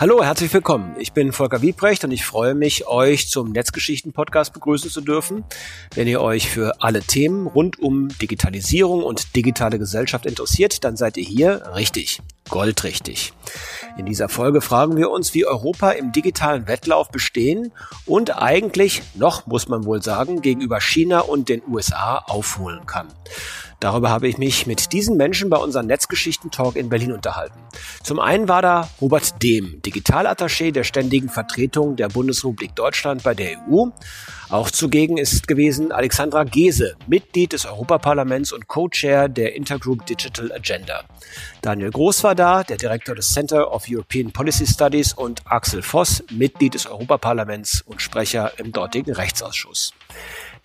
Hallo, herzlich willkommen. Ich bin Volker Wiebrecht und ich freue mich, euch zum Netzgeschichten-Podcast begrüßen zu dürfen. Wenn ihr euch für alle Themen rund um Digitalisierung und digitale Gesellschaft interessiert, dann seid ihr hier richtig, goldrichtig. In dieser Folge fragen wir uns, wie Europa im digitalen Wettlauf bestehen und eigentlich noch, muss man wohl sagen, gegenüber China und den USA aufholen kann. Darüber habe ich mich mit diesen Menschen bei unserem Netzgeschichten-Talk in Berlin unterhalten. Zum einen war da Robert Dehm, Digitalattaché der ständigen Vertretung der Bundesrepublik Deutschland bei der EU. Auch zugegen ist gewesen Alexandra Gese, Mitglied des Europaparlaments und Co-Chair der Intergroup Digital Agenda. Daniel Groß war da, der Direktor des Center of European Policy Studies und Axel Voss, Mitglied des Europaparlaments und Sprecher im dortigen Rechtsausschuss.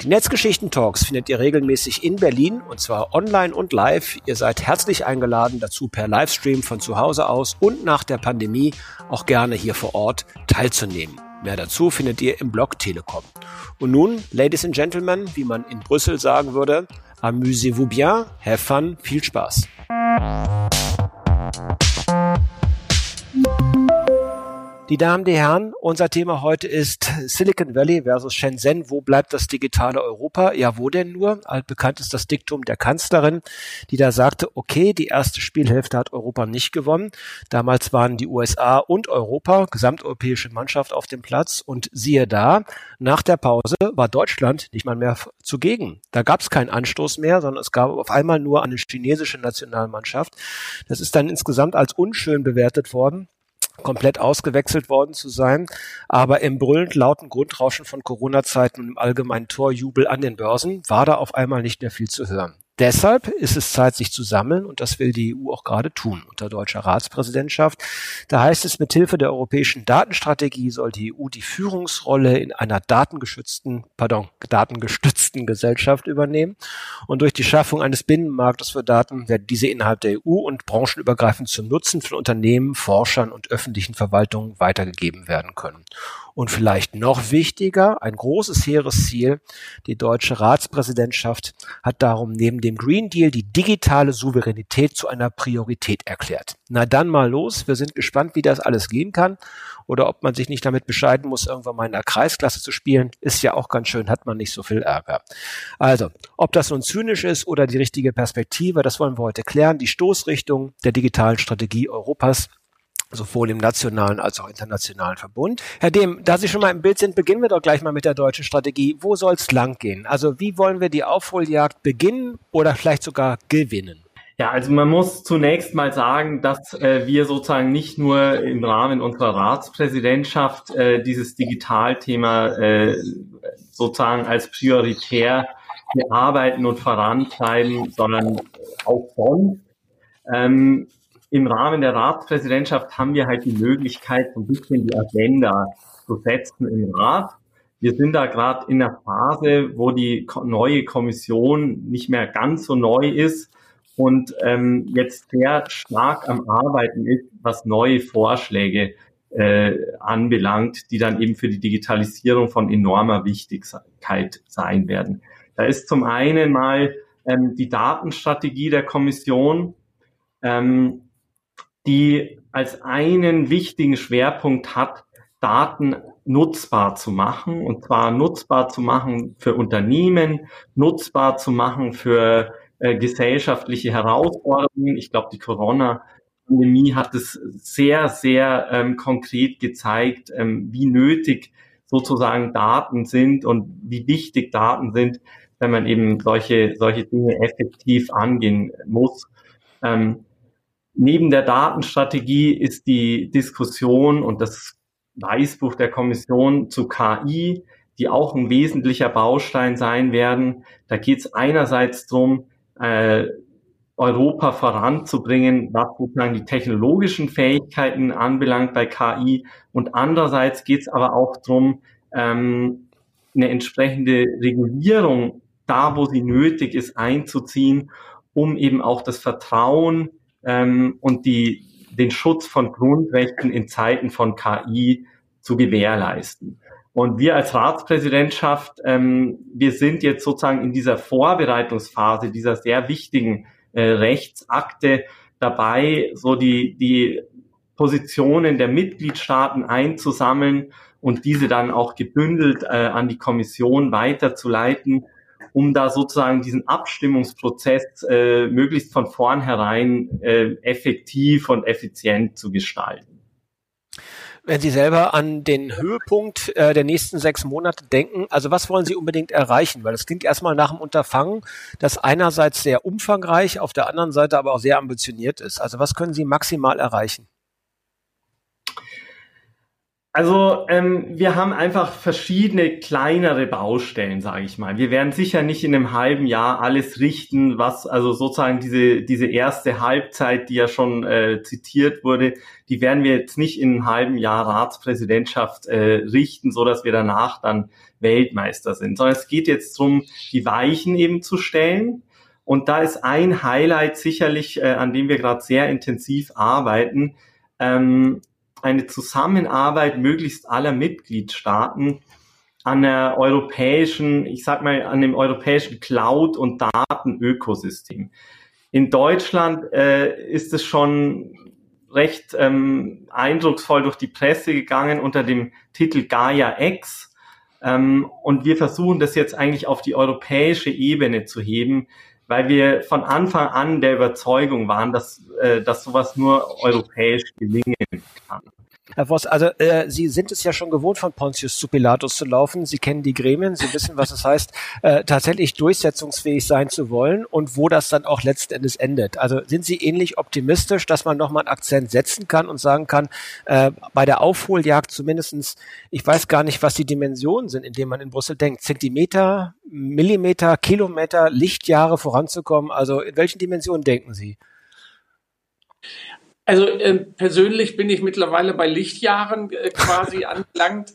Die Netzgeschichten-Talks findet ihr regelmäßig in Berlin und zwar online und live. Ihr seid herzlich eingeladen, dazu per Livestream von zu Hause aus und nach der Pandemie auch gerne hier vor Ort teilzunehmen. Mehr dazu findet ihr im Blog Telekom. Und nun, Ladies and Gentlemen, wie man in Brüssel sagen würde, amusez-vous bien, have fun, viel Spaß. Die Damen, die Herren, unser Thema heute ist Silicon Valley versus Shenzhen. Wo bleibt das digitale Europa? Ja, wo denn nur? Altbekannt ist das Diktum der Kanzlerin, die da sagte, okay, die erste Spielhälfte hat Europa nicht gewonnen. Damals waren die USA und Europa, gesamteuropäische Mannschaft auf dem Platz. Und siehe da, nach der Pause war Deutschland nicht mal mehr zugegen. Da gab es keinen Anstoß mehr, sondern es gab auf einmal nur eine chinesische Nationalmannschaft. Das ist dann insgesamt als unschön bewertet worden komplett ausgewechselt worden zu sein. Aber im brüllend lauten Grundrauschen von Corona-Zeiten und im allgemeinen Torjubel an den Börsen war da auf einmal nicht mehr viel zu hören. Deshalb ist es Zeit, sich zu sammeln und das will die EU auch gerade tun unter deutscher Ratspräsidentschaft. Da heißt es, mit Hilfe der europäischen Datenstrategie soll die EU die Führungsrolle in einer datengeschützten, pardon, datengestützten Gesellschaft übernehmen und durch die Schaffung eines Binnenmarktes für Daten werden diese innerhalb der EU und branchenübergreifend zum Nutzen von Unternehmen, Forschern und öffentlichen Verwaltungen weitergegeben werden können. Und vielleicht noch wichtiger, ein großes hehres Ziel, die deutsche Ratspräsidentschaft hat darum neben dem Green Deal die digitale Souveränität zu einer Priorität erklärt. Na dann mal los, wir sind gespannt, wie das alles gehen kann oder ob man sich nicht damit bescheiden muss, irgendwann mal in der Kreisklasse zu spielen, ist ja auch ganz schön, hat man nicht so viel Ärger. Also, ob das nun zynisch ist oder die richtige Perspektive, das wollen wir heute klären. Die Stoßrichtung der digitalen Strategie Europas sowohl im nationalen als auch internationalen Verbund. Herr Dehm, da Sie schon mal im Bild sind, beginnen wir doch gleich mal mit der deutschen Strategie. Wo soll es lang gehen? Also wie wollen wir die Aufholjagd beginnen oder vielleicht sogar gewinnen? Ja, also man muss zunächst mal sagen, dass äh, wir sozusagen nicht nur im Rahmen unserer Ratspräsidentschaft äh, dieses Digitalthema äh, sozusagen als prioritär bearbeiten und vorantreiben, sondern auch sonst. Ähm, im Rahmen der Ratspräsidentschaft haben wir halt die Möglichkeit, so ein bisschen die Agenda zu setzen im Rat. Wir sind da gerade in einer Phase, wo die neue Kommission nicht mehr ganz so neu ist und ähm, jetzt sehr stark am Arbeiten ist, was neue Vorschläge äh, anbelangt, die dann eben für die Digitalisierung von enormer Wichtigkeit sein werden. Da ist zum einen mal ähm, die Datenstrategie der Kommission. Ähm, die als einen wichtigen Schwerpunkt hat, Daten nutzbar zu machen, und zwar nutzbar zu machen für Unternehmen, nutzbar zu machen für äh, gesellschaftliche Herausforderungen. Ich glaube, die Corona-Pandemie hat es sehr, sehr ähm, konkret gezeigt, ähm, wie nötig sozusagen Daten sind und wie wichtig Daten sind, wenn man eben solche, solche Dinge effektiv angehen muss. Ähm, Neben der Datenstrategie ist die Diskussion und das Weißbuch der Kommission zu KI, die auch ein wesentlicher Baustein sein werden. Da geht es einerseits darum, äh, Europa voranzubringen, was sozusagen die technologischen Fähigkeiten anbelangt bei KI. Und andererseits geht es aber auch darum, ähm, eine entsprechende Regulierung da, wo sie nötig ist, einzuziehen, um eben auch das Vertrauen ähm, und die, den Schutz von Grundrechten in Zeiten von KI zu gewährleisten. Und wir als Ratspräsidentschaft, ähm, wir sind jetzt sozusagen in dieser Vorbereitungsphase dieser sehr wichtigen äh, Rechtsakte dabei, so die, die Positionen der Mitgliedstaaten einzusammeln und diese dann auch gebündelt äh, an die Kommission weiterzuleiten, um da sozusagen diesen Abstimmungsprozess äh, möglichst von vornherein äh, effektiv und effizient zu gestalten. Wenn Sie selber an den Höhepunkt äh, der nächsten sechs Monate denken, also was wollen Sie unbedingt erreichen? Weil das klingt erstmal nach einem Unterfangen, das einerseits sehr umfangreich, auf der anderen Seite aber auch sehr ambitioniert ist. Also was können Sie maximal erreichen? Also ähm, wir haben einfach verschiedene kleinere Baustellen, sage ich mal. Wir werden sicher nicht in einem halben Jahr alles richten, was also sozusagen diese diese erste Halbzeit, die ja schon äh, zitiert wurde, die werden wir jetzt nicht in einem halben Jahr Ratspräsidentschaft äh, richten, so dass wir danach dann Weltmeister sind. Sondern es geht jetzt darum, die Weichen eben zu stellen. Und da ist ein Highlight sicherlich, äh, an dem wir gerade sehr intensiv arbeiten. Ähm, eine Zusammenarbeit möglichst aller Mitgliedstaaten an der europäischen, ich sag mal, an dem europäischen Cloud- und Datenökosystem. In Deutschland äh, ist es schon recht ähm, eindrucksvoll durch die Presse gegangen unter dem Titel Gaia X. Ähm, und wir versuchen das jetzt eigentlich auf die europäische Ebene zu heben, weil wir von Anfang an der Überzeugung waren, dass, äh, dass sowas nur europäisch gelingen. Herr Voss, also äh, Sie sind es ja schon gewohnt, von Pontius zu Pilatus zu laufen. Sie kennen die Gremien, Sie wissen, was es heißt, äh, tatsächlich durchsetzungsfähig sein zu wollen und wo das dann auch letzten Endes endet. Also sind Sie ähnlich optimistisch, dass man nochmal einen Akzent setzen kann und sagen kann, äh, bei der Aufholjagd zumindestens, ich weiß gar nicht, was die Dimensionen sind, in denen man in Brüssel denkt, Zentimeter, Millimeter, Kilometer, Lichtjahre voranzukommen. Also in welchen Dimensionen denken Sie? Also äh, persönlich bin ich mittlerweile bei Lichtjahren äh, quasi angelangt.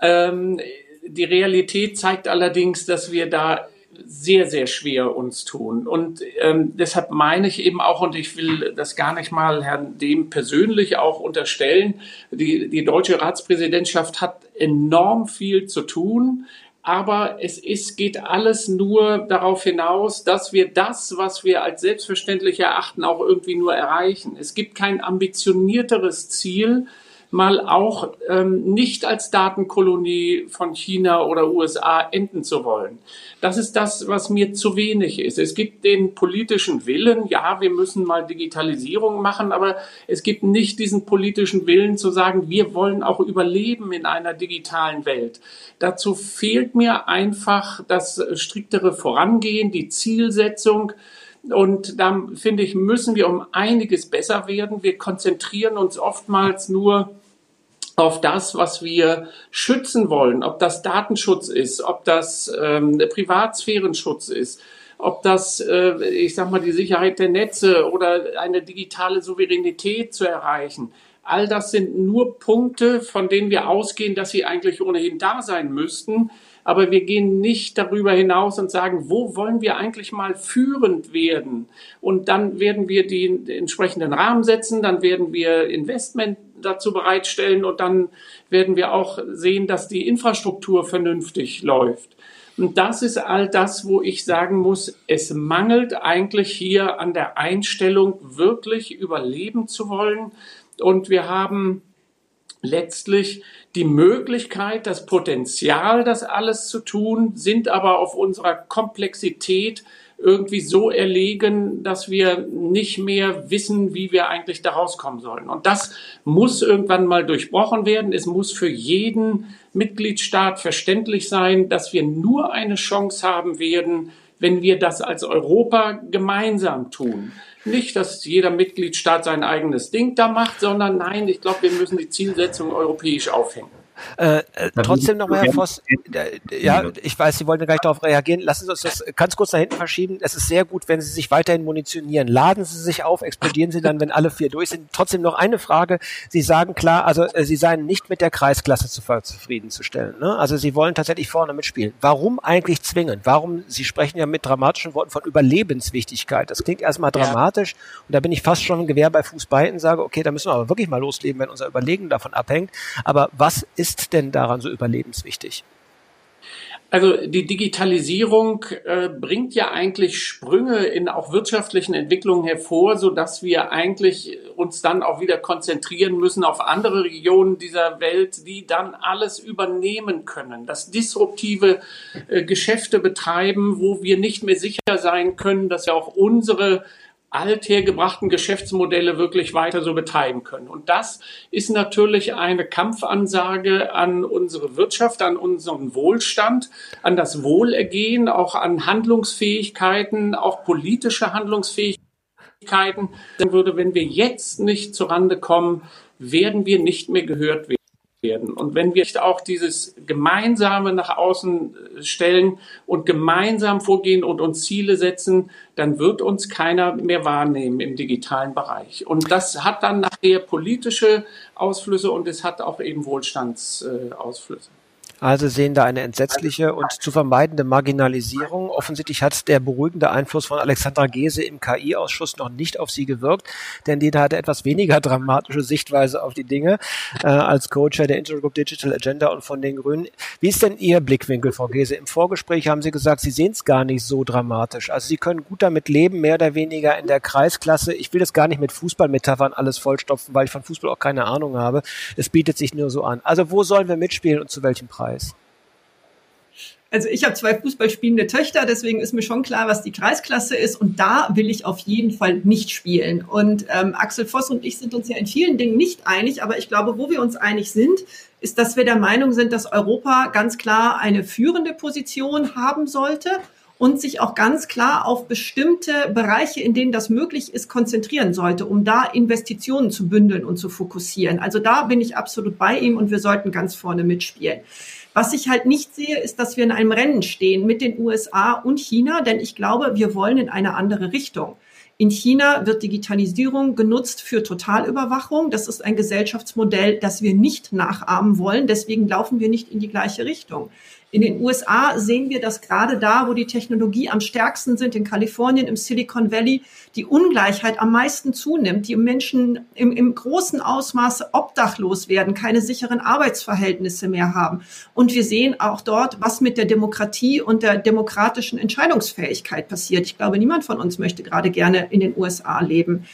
Ähm, die Realität zeigt allerdings, dass wir da sehr, sehr schwer uns tun. Und ähm, deshalb meine ich eben auch, und ich will das gar nicht mal Herrn Dem persönlich auch unterstellen, die, die deutsche Ratspräsidentschaft hat enorm viel zu tun aber es ist, geht alles nur darauf hinaus, dass wir das, was wir als selbstverständlich erachten, auch irgendwie nur erreichen. Es gibt kein ambitionierteres Ziel, mal auch ähm, nicht als Datenkolonie von China oder USA enden zu wollen. Das ist das, was mir zu wenig ist. Es gibt den politischen Willen, ja, wir müssen mal Digitalisierung machen, aber es gibt nicht diesen politischen Willen zu sagen, wir wollen auch überleben in einer digitalen Welt. Dazu fehlt mir einfach das striktere Vorangehen, die Zielsetzung, und da finde ich, müssen wir um einiges besser werden. Wir konzentrieren uns oftmals nur auf das, was wir schützen wollen, ob das Datenschutz ist, ob das ähm, Privatsphärenschutz ist, ob das, äh, ich sag mal, die Sicherheit der Netze oder eine digitale Souveränität zu erreichen. All das sind nur Punkte, von denen wir ausgehen, dass sie eigentlich ohnehin da sein müssten. Aber wir gehen nicht darüber hinaus und sagen, wo wollen wir eigentlich mal führend werden? Und dann werden wir die entsprechenden Rahmen setzen, dann werden wir Investment dazu bereitstellen und dann werden wir auch sehen, dass die Infrastruktur vernünftig läuft. Und das ist all das, wo ich sagen muss, es mangelt eigentlich hier an der Einstellung, wirklich überleben zu wollen. Und wir haben letztlich die Möglichkeit, das Potenzial, das alles zu tun, sind aber auf unserer Komplexität irgendwie so erlegen, dass wir nicht mehr wissen, wie wir eigentlich da rauskommen sollen. Und das muss irgendwann mal durchbrochen werden. Es muss für jeden Mitgliedstaat verständlich sein, dass wir nur eine Chance haben werden, wenn wir das als Europa gemeinsam tun. Nicht, dass jeder Mitgliedstaat sein eigenes Ding da macht, sondern nein, ich glaube, wir müssen die Zielsetzung europäisch aufhängen. Äh, äh, trotzdem nochmal, Herr Voss, äh, ja, ich weiß, Sie wollten gleich darauf reagieren. Lassen Sie uns das ganz kurz nach hinten verschieben. Es ist sehr gut, wenn Sie sich weiterhin munitionieren. Laden Sie sich auf, explodieren Sie dann, wenn alle vier durch sind. Trotzdem noch eine Frage. Sie sagen klar, also äh, Sie seien nicht mit der Kreisklasse zu, zufriedenzustellen. Ne? Also Sie wollen tatsächlich vorne mitspielen. Warum eigentlich zwingend? Warum? Sie sprechen ja mit dramatischen Worten von Überlebenswichtigkeit. Das klingt erstmal dramatisch ja. und da bin ich fast schon ein Gewehr bei Fuß bei und sage, okay, da müssen wir aber wirklich mal losleben, wenn unser Überlegen davon abhängt. Aber was ist ist denn daran so überlebenswichtig? Also die Digitalisierung äh, bringt ja eigentlich Sprünge in auch wirtschaftlichen Entwicklungen hervor, so dass wir eigentlich uns dann auch wieder konzentrieren müssen auf andere Regionen dieser Welt, die dann alles übernehmen können, das disruptive äh, Geschäfte betreiben, wo wir nicht mehr sicher sein können, dass ja auch unsere althergebrachten Geschäftsmodelle wirklich weiter so betreiben können. Und das ist natürlich eine Kampfansage an unsere Wirtschaft, an unseren Wohlstand, an das Wohlergehen, auch an Handlungsfähigkeiten, auch politische Handlungsfähigkeiten. Dann würde, wenn wir jetzt nicht zurande kommen, werden wir nicht mehr gehört werden werden. Und wenn wir nicht auch dieses Gemeinsame nach außen äh, stellen und gemeinsam vorgehen und uns Ziele setzen, dann wird uns keiner mehr wahrnehmen im digitalen Bereich. Und das hat dann nachher politische Ausflüsse und es hat auch eben Wohlstandsausflüsse. Also sehen da eine entsetzliche und zu vermeidende Marginalisierung. Offensichtlich hat der beruhigende Einfluss von Alexandra Gese im KI-Ausschuss noch nicht auf sie gewirkt, denn die hatte etwas weniger dramatische Sichtweise auf die Dinge äh, als Co-Chair der Intergroup Digital Agenda und von den Grünen. Wie ist denn Ihr Blickwinkel, Frau Gese? Im Vorgespräch haben Sie gesagt, Sie sehen es gar nicht so dramatisch. Also Sie können gut damit leben, mehr oder weniger in der Kreisklasse. Ich will das gar nicht mit Fußballmetaphern alles vollstopfen, weil ich von Fußball auch keine Ahnung habe. Es bietet sich nur so an. Also wo sollen wir mitspielen und zu welchem Preis? Kreis? Also ich habe zwei Fußballspielende Töchter, deswegen ist mir schon klar, was die Kreisklasse ist. Und da will ich auf jeden Fall nicht spielen. Und ähm, Axel Voss und ich sind uns ja in vielen Dingen nicht einig, aber ich glaube, wo wir uns einig sind, ist, dass wir der Meinung sind, dass Europa ganz klar eine führende Position haben sollte und sich auch ganz klar auf bestimmte Bereiche, in denen das möglich ist, konzentrieren sollte, um da Investitionen zu bündeln und zu fokussieren. Also da bin ich absolut bei ihm und wir sollten ganz vorne mitspielen. Was ich halt nicht sehe, ist, dass wir in einem Rennen stehen mit den USA und China, denn ich glaube, wir wollen in eine andere Richtung. In China wird Digitalisierung genutzt für Totalüberwachung. Das ist ein Gesellschaftsmodell, das wir nicht nachahmen wollen. Deswegen laufen wir nicht in die gleiche Richtung. In den USA sehen wir, dass gerade da, wo die Technologie am stärksten sind, in Kalifornien, im Silicon Valley, die Ungleichheit am meisten zunimmt, die Menschen im, im großen Ausmaße obdachlos werden, keine sicheren Arbeitsverhältnisse mehr haben. Und wir sehen auch dort, was mit der Demokratie und der demokratischen Entscheidungsfähigkeit passiert. Ich glaube, niemand von uns möchte gerade gerne in den USA leben.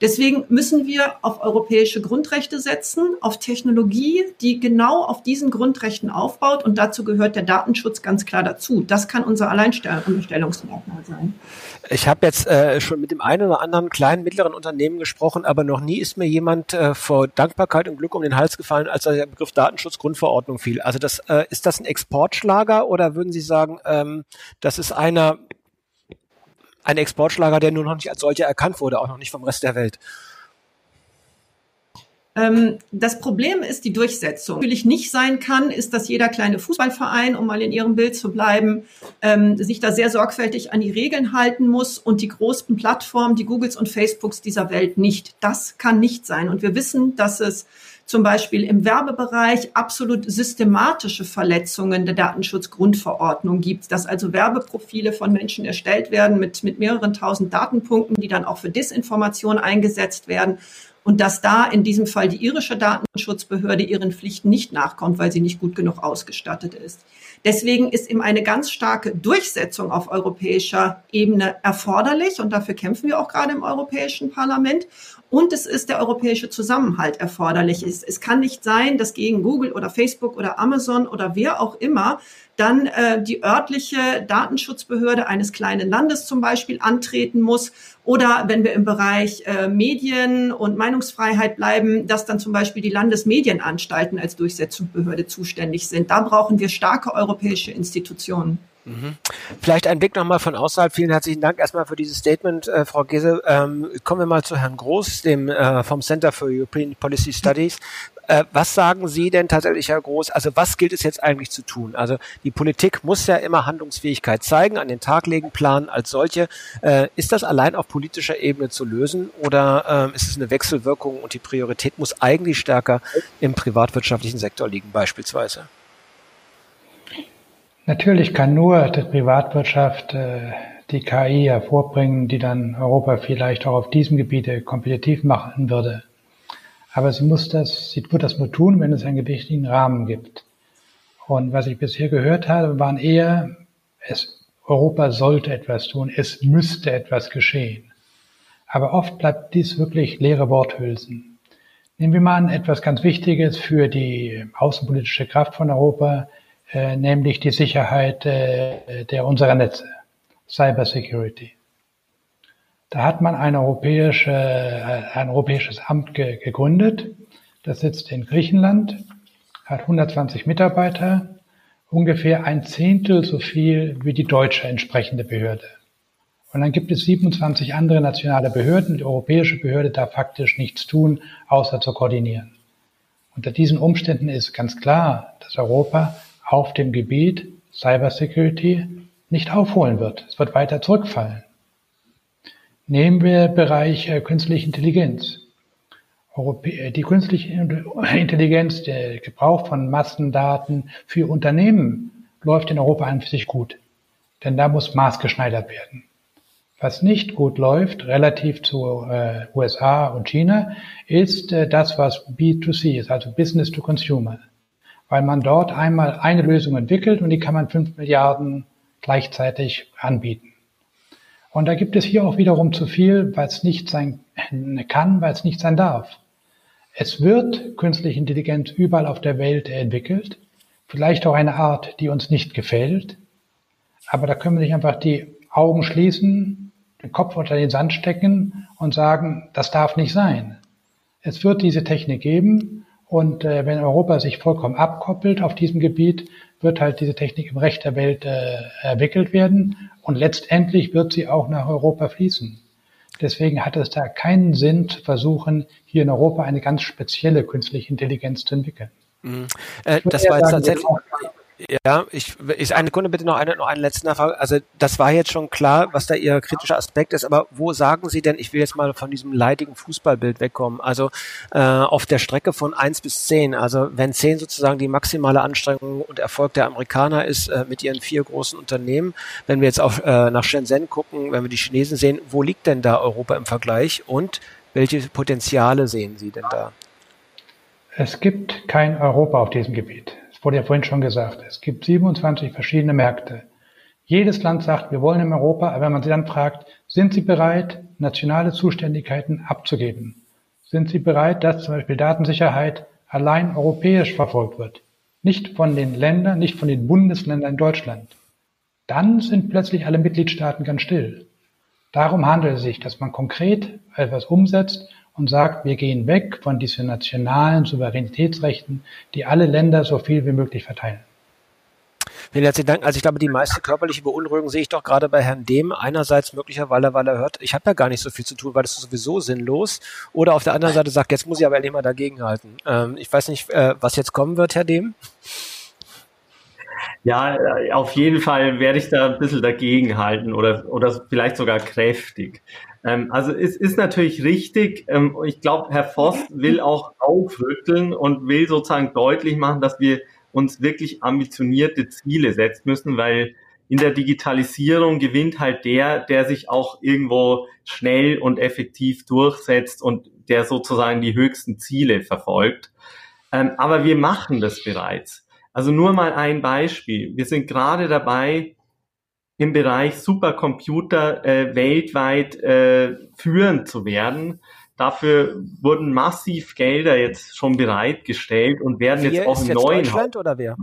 Deswegen müssen wir auf europäische Grundrechte setzen, auf Technologie, die genau auf diesen Grundrechten aufbaut. Und dazu gehört der Datenschutz ganz klar dazu. Das kann unser Alleinstellungsmerkmal sein. Ich habe jetzt äh, schon mit dem einen oder anderen kleinen, mittleren Unternehmen gesprochen, aber noch nie ist mir jemand äh, vor Dankbarkeit und Glück um den Hals gefallen, als der Begriff Datenschutzgrundverordnung fiel. Also das äh, ist das ein Exportschlager oder würden Sie sagen, ähm, das ist einer, ein Exportschlager, der nur noch nicht als solcher erkannt wurde, auch noch nicht vom Rest der Welt. Ähm, das Problem ist die Durchsetzung. Natürlich nicht sein kann, ist, dass jeder kleine Fußballverein, um mal in ihrem Bild zu bleiben, ähm, sich da sehr sorgfältig an die Regeln halten muss und die großen Plattformen, die Googles und Facebooks dieser Welt nicht. Das kann nicht sein. Und wir wissen, dass es zum Beispiel im Werbebereich absolut systematische Verletzungen der Datenschutzgrundverordnung gibt, dass also Werbeprofile von Menschen erstellt werden mit, mit mehreren tausend Datenpunkten, die dann auch für Disinformation eingesetzt werden und dass da in diesem Fall die irische Datenschutzbehörde ihren Pflichten nicht nachkommt, weil sie nicht gut genug ausgestattet ist. Deswegen ist eben eine ganz starke Durchsetzung auf europäischer Ebene erforderlich und dafür kämpfen wir auch gerade im Europäischen Parlament. Und es ist der europäische Zusammenhalt erforderlich. Es, es kann nicht sein, dass gegen Google oder Facebook oder Amazon oder wer auch immer dann äh, die örtliche Datenschutzbehörde eines kleinen Landes zum Beispiel antreten muss. Oder wenn wir im Bereich äh, Medien und Meinungsfreiheit bleiben, dass dann zum Beispiel die Landesmedienanstalten als Durchsetzungsbehörde zuständig sind. Da brauchen wir starke europäische Institutionen. Mhm. Vielleicht ein Blick nochmal von außerhalb. Vielen herzlichen Dank erstmal für dieses Statement, äh, Frau Gese. Ähm, kommen wir mal zu Herrn Groß, dem äh, vom Center for European Policy Studies. Äh, was sagen Sie denn tatsächlich, Herr Groß? Also was gilt es jetzt eigentlich zu tun? Also die Politik muss ja immer Handlungsfähigkeit zeigen, an den Tag legen, planen als solche. Äh, ist das allein auf politischer Ebene zu lösen oder äh, ist es eine Wechselwirkung und die Priorität muss eigentlich stärker im privatwirtschaftlichen Sektor liegen beispielsweise? Natürlich kann nur die Privatwirtschaft äh, die KI hervorbringen, die dann Europa vielleicht auch auf diesem Gebiete kompetitiv machen würde. Aber sie muss das, sie wird das nur tun, wenn es einen gewichtigen Rahmen gibt. Und was ich bisher gehört habe, waren eher, es, Europa sollte etwas tun, es müsste etwas geschehen. Aber oft bleibt dies wirklich leere Worthülsen. Nehmen wir mal an etwas ganz Wichtiges für die außenpolitische Kraft von Europa, äh, nämlich die Sicherheit äh, der unserer Netze, Cybersecurity. Da hat man ein, europäische, äh, ein europäisches Amt ge gegründet. Das sitzt in Griechenland, hat 120 Mitarbeiter, ungefähr ein Zehntel so viel wie die deutsche entsprechende Behörde. Und dann gibt es 27 andere nationale Behörden. Die europäische Behörde darf faktisch nichts tun, außer zu koordinieren. Unter diesen Umständen ist ganz klar, dass Europa auf dem Gebiet Cybersecurity nicht aufholen wird. Es wird weiter zurückfallen. Nehmen wir Bereich äh, künstliche Intelligenz. Äh, die künstliche Intelligenz, der Gebrauch von Massendaten für Unternehmen läuft in Europa an sich gut. Denn da muss maßgeschneidert werden. Was nicht gut läuft, relativ zu äh, USA und China, ist äh, das, was B2C ist, also Business to Consumer. Weil man dort einmal eine Lösung entwickelt und die kann man fünf Milliarden gleichzeitig anbieten. Und da gibt es hier auch wiederum zu viel, weil es nicht sein kann, weil es nicht sein darf. Es wird künstliche Intelligenz überall auf der Welt entwickelt, vielleicht auch eine Art, die uns nicht gefällt, aber da können wir nicht einfach die Augen schließen, den Kopf unter den Sand stecken und sagen, das darf nicht sein. Es wird diese Technik geben und äh, wenn Europa sich vollkommen abkoppelt auf diesem Gebiet, wird halt diese Technik im Recht der Welt äh, entwickelt werden und letztendlich wird sie auch nach Europa fließen. Deswegen hat es da keinen Sinn zu versuchen, hier in Europa eine ganz spezielle künstliche Intelligenz zu entwickeln. Mhm. Äh, das war jetzt tatsächlich. Ja, ich, ich eine Kunde bitte noch eine, noch eine letzte Frage. Also das war jetzt schon klar, was da Ihr kritischer Aspekt ist, aber wo sagen Sie denn, ich will jetzt mal von diesem leidigen Fußballbild wegkommen, also äh, auf der Strecke von eins bis zehn, also wenn zehn sozusagen die maximale Anstrengung und Erfolg der Amerikaner ist äh, mit ihren vier großen Unternehmen, wenn wir jetzt auch äh, nach Shenzhen gucken, wenn wir die Chinesen sehen, wo liegt denn da Europa im Vergleich und welche Potenziale sehen Sie denn da? Es gibt kein Europa auf diesem Gebiet wurde ja vorhin schon gesagt, es gibt 27 verschiedene Märkte. Jedes Land sagt, wir wollen in Europa, aber wenn man sie dann fragt, sind sie bereit, nationale Zuständigkeiten abzugeben? Sind sie bereit, dass zum Beispiel Datensicherheit allein europäisch verfolgt wird? Nicht von den Ländern, nicht von den Bundesländern in Deutschland. Dann sind plötzlich alle Mitgliedstaaten ganz still. Darum handelt es sich, dass man konkret etwas umsetzt und sagt, wir gehen weg von diesen nationalen Souveränitätsrechten, die alle Länder so viel wie möglich verteilen. Vielen herzlichen Dank. Also ich glaube, die meiste körperliche Beunruhigung sehe ich doch gerade bei Herrn Dehm. Einerseits möglicherweise, weil er hört, ich habe ja gar nicht so viel zu tun, weil das ist sowieso sinnlos. Oder auf der anderen Seite sagt, jetzt muss ich aber endlich mal dagegenhalten. Ähm, ich weiß nicht, äh, was jetzt kommen wird, Herr Dehm. Ja, auf jeden Fall werde ich da ein bisschen dagegenhalten oder, oder vielleicht sogar kräftig. Ähm, also es ist natürlich richtig. Ähm, ich glaube, Herr Voss will auch aufrütteln und will sozusagen deutlich machen, dass wir uns wirklich ambitionierte Ziele setzen müssen, weil in der Digitalisierung gewinnt halt der, der sich auch irgendwo schnell und effektiv durchsetzt und der sozusagen die höchsten Ziele verfolgt. Ähm, aber wir machen das bereits. Also nur mal ein Beispiel. Wir sind gerade dabei, im Bereich Supercomputer äh, weltweit äh, führend zu werden. Dafür wurden massiv Gelder jetzt schon bereitgestellt und werden Hier jetzt auch im jetzt neuen Deutschland oder wer?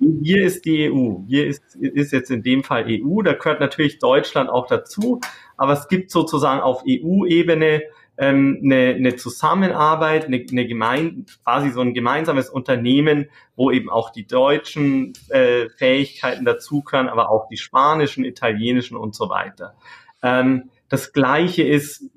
Hier ist die EU. Hier ist, ist jetzt in dem Fall EU. Da gehört natürlich Deutschland auch dazu. Aber es gibt sozusagen auf EU-Ebene ähm, eine, eine Zusammenarbeit, eine, eine gemein, quasi so ein gemeinsames Unternehmen, wo eben auch die deutschen äh, Fähigkeiten dazugehören, aber auch die spanischen, italienischen und so weiter. Ähm, das Gleiche ist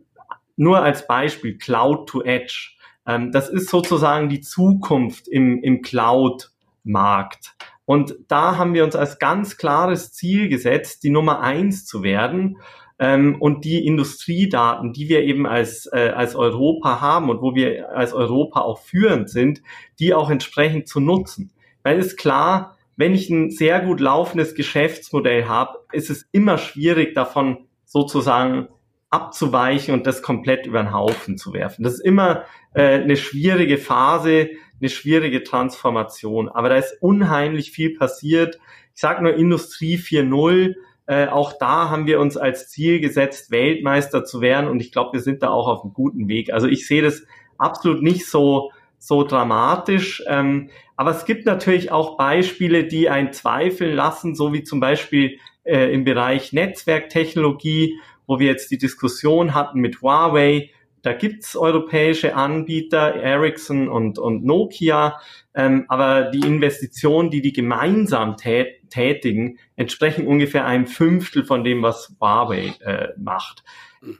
nur als Beispiel Cloud to Edge. Ähm, das ist sozusagen die Zukunft im, im Cloud-Markt. Und da haben wir uns als ganz klares Ziel gesetzt, die Nummer eins zu werden ähm, und die Industriedaten, die wir eben als, äh, als Europa haben und wo wir als Europa auch führend sind, die auch entsprechend zu nutzen. Weil es klar, wenn ich ein sehr gut laufendes Geschäftsmodell habe, ist es immer schwierig davon sozusagen abzuweichen und das komplett über den Haufen zu werfen. Das ist immer äh, eine schwierige Phase, eine schwierige Transformation. Aber da ist unheimlich viel passiert. Ich sage nur Industrie 4.0. Äh, auch da haben wir uns als Ziel gesetzt, Weltmeister zu werden. Und ich glaube, wir sind da auch auf einem guten Weg. Also ich sehe das absolut nicht so, so dramatisch. Ähm, aber es gibt natürlich auch Beispiele, die einen zweifeln lassen, so wie zum Beispiel äh, im Bereich Netzwerktechnologie, wo wir jetzt die Diskussion hatten mit Huawei. Da gibt's europäische Anbieter, Ericsson und, und Nokia, ähm, aber die Investitionen, die die gemeinsam tät tätigen, entsprechen ungefähr einem Fünftel von dem, was Huawei äh, macht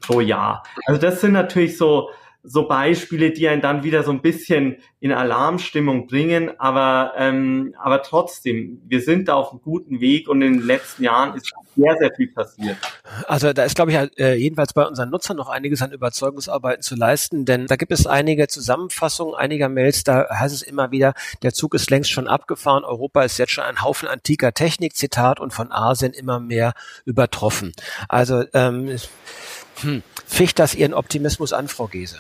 pro Jahr. Also das sind natürlich so so Beispiele, die einen dann wieder so ein bisschen in Alarmstimmung bringen, aber, ähm, aber trotzdem, wir sind da auf einem guten Weg und in den letzten Jahren ist sehr, sehr viel passiert. Also da ist, glaube ich, äh, jedenfalls bei unseren Nutzern noch einiges an Überzeugungsarbeiten zu leisten, denn da gibt es einige Zusammenfassungen einiger Mails, da heißt es immer wieder, der Zug ist längst schon abgefahren, Europa ist jetzt schon ein Haufen antiker Technik, Zitat, und von Asien immer mehr übertroffen. Also ähm, hm, ficht das Ihren Optimismus an, Frau Gese?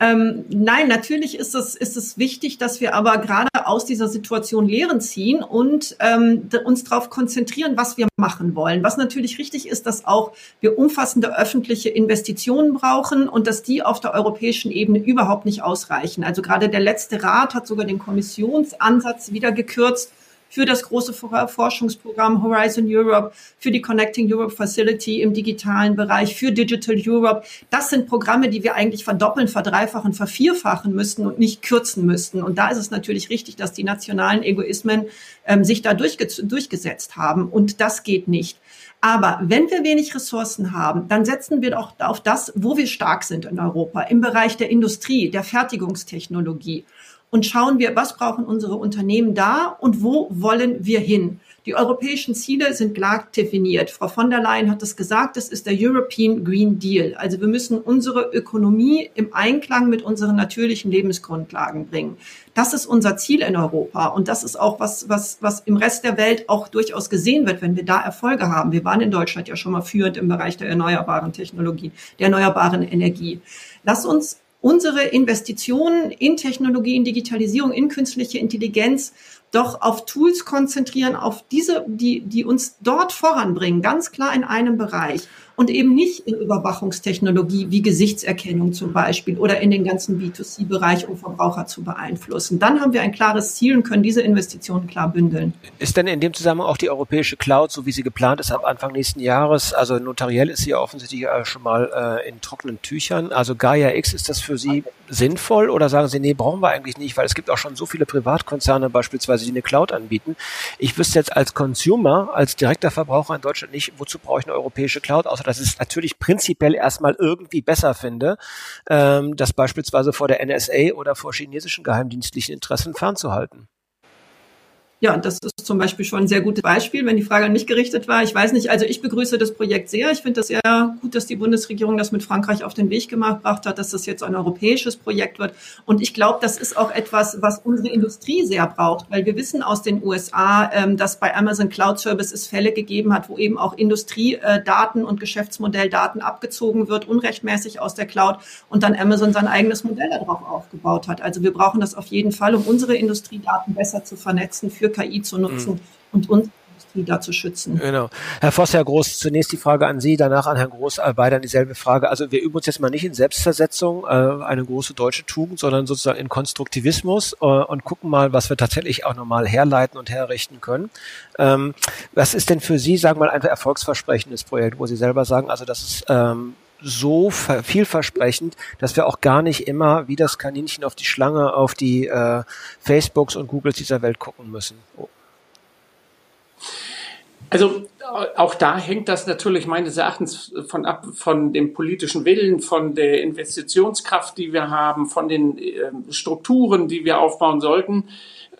Ähm, nein, natürlich ist es, ist es wichtig, dass wir aber gerade aus dieser Situation Lehren ziehen und ähm, uns darauf konzentrieren, was wir machen wollen. Was natürlich richtig ist, dass auch wir umfassende öffentliche Investitionen brauchen und dass die auf der europäischen Ebene überhaupt nicht ausreichen. Also gerade der letzte Rat hat sogar den Kommissionsansatz wieder gekürzt für das große Forschungsprogramm Horizon Europe, für die Connecting Europe Facility im digitalen Bereich, für Digital Europe. Das sind Programme, die wir eigentlich verdoppeln, verdreifachen, vervierfachen müssten und nicht kürzen müssten. Und da ist es natürlich richtig, dass die nationalen Egoismen ähm, sich da durchge durchgesetzt haben. Und das geht nicht. Aber wenn wir wenig Ressourcen haben, dann setzen wir doch auf das, wo wir stark sind in Europa, im Bereich der Industrie, der Fertigungstechnologie und schauen wir, was brauchen unsere Unternehmen da und wo wollen wir hin. Die europäischen Ziele sind klar definiert. Frau von der Leyen hat es gesagt, das ist der European Green Deal. Also wir müssen unsere Ökonomie im Einklang mit unseren natürlichen Lebensgrundlagen bringen. Das ist unser Ziel in Europa und das ist auch was, was, was im Rest der Welt auch durchaus gesehen wird, wenn wir da Erfolge haben. Wir waren in Deutschland ja schon mal führend im Bereich der erneuerbaren Technologie, der erneuerbaren Energie. Lass uns unsere Investitionen in Technologie, in Digitalisierung, in künstliche Intelligenz doch auf Tools konzentrieren, auf diese, die, die uns dort voranbringen, ganz klar in einem Bereich und eben nicht in Überwachungstechnologie wie Gesichtserkennung zum Beispiel oder in den ganzen B2C-Bereich, um Verbraucher zu beeinflussen. Dann haben wir ein klares Ziel und können diese Investitionen klar bündeln. Ist denn in dem Zusammenhang auch die europäische Cloud, so wie sie geplant ist, ab Anfang nächsten Jahres, also notariell ist sie ja offensichtlich äh, schon mal äh, in trockenen Tüchern. Also Gaia X, ist das für Sie sinnvoll oder sagen Sie, nee, brauchen wir eigentlich nicht, weil es gibt auch schon so viele Privatkonzerne beispielsweise, die eine Cloud anbieten. Ich wüsste jetzt als Consumer, als direkter Verbraucher in Deutschland nicht, wozu brauche ich eine europäische Cloud, außer dass ich es natürlich prinzipiell erstmal irgendwie besser finde, ähm, das beispielsweise vor der NSA oder vor chinesischen geheimdienstlichen Interessen fernzuhalten. Ja, das ist zum Beispiel schon ein sehr gutes Beispiel, wenn die Frage an mich gerichtet war. Ich weiß nicht, also ich begrüße das Projekt sehr. Ich finde das sehr gut, dass die Bundesregierung das mit Frankreich auf den Weg gebracht hat, dass das jetzt ein europäisches Projekt wird. Und ich glaube, das ist auch etwas, was unsere Industrie sehr braucht, weil wir wissen aus den USA, ähm, dass bei Amazon Cloud Services Fälle gegeben hat, wo eben auch Industriedaten und Geschäftsmodelldaten abgezogen wird, unrechtmäßig aus der Cloud und dann Amazon sein eigenes Modell darauf aufgebaut hat. Also wir brauchen das auf jeden Fall, um unsere Industriedaten besser zu vernetzen für KI zu nutzen mhm. und uns da zu schützen. Genau. Herr Voss, Herr Groß, zunächst die Frage an Sie, danach an Herrn Groß, äh, beide dieselbe Frage. Also wir üben uns jetzt mal nicht in Selbstversetzung, äh, eine große deutsche Tugend, sondern sozusagen in Konstruktivismus äh, und gucken mal, was wir tatsächlich auch nochmal herleiten und herrichten können. Ähm, was ist denn für Sie, sagen wir mal, ein erfolgsversprechendes Projekt, wo Sie selber sagen, also das ist ähm, so vielversprechend, dass wir auch gar nicht immer wie das Kaninchen auf die Schlange auf die äh, Facebooks und Googles dieser Welt gucken müssen. Oh. Also auch da hängt das natürlich meines Erachtens von ab von dem politischen Willen, von der Investitionskraft, die wir haben, von den äh, Strukturen, die wir aufbauen sollten.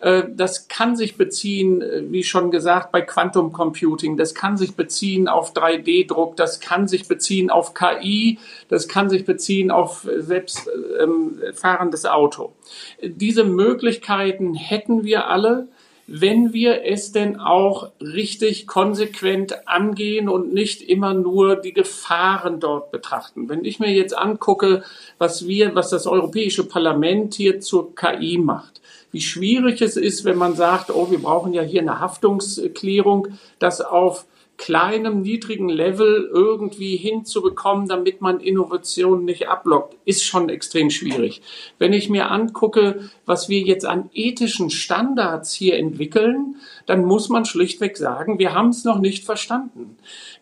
Äh, das kann sich beziehen, äh, wie schon gesagt, bei Quantum Computing. Das kann sich beziehen auf 3D-Druck. Das kann sich beziehen auf KI. Das kann sich beziehen auf selbstfahrendes ähm, Auto. Diese Möglichkeiten hätten wir alle wenn wir es denn auch richtig konsequent angehen und nicht immer nur die Gefahren dort betrachten. Wenn ich mir jetzt angucke, was wir, was das Europäische Parlament hier zur KI macht, wie schwierig es ist, wenn man sagt, oh, wir brauchen ja hier eine Haftungsklärung, das auf kleinem, niedrigen Level irgendwie hinzubekommen, damit man Innovation nicht ablockt, ist schon extrem schwierig. Wenn ich mir angucke, was wir jetzt an ethischen Standards hier entwickeln, dann muss man schlichtweg sagen, wir haben es noch nicht verstanden.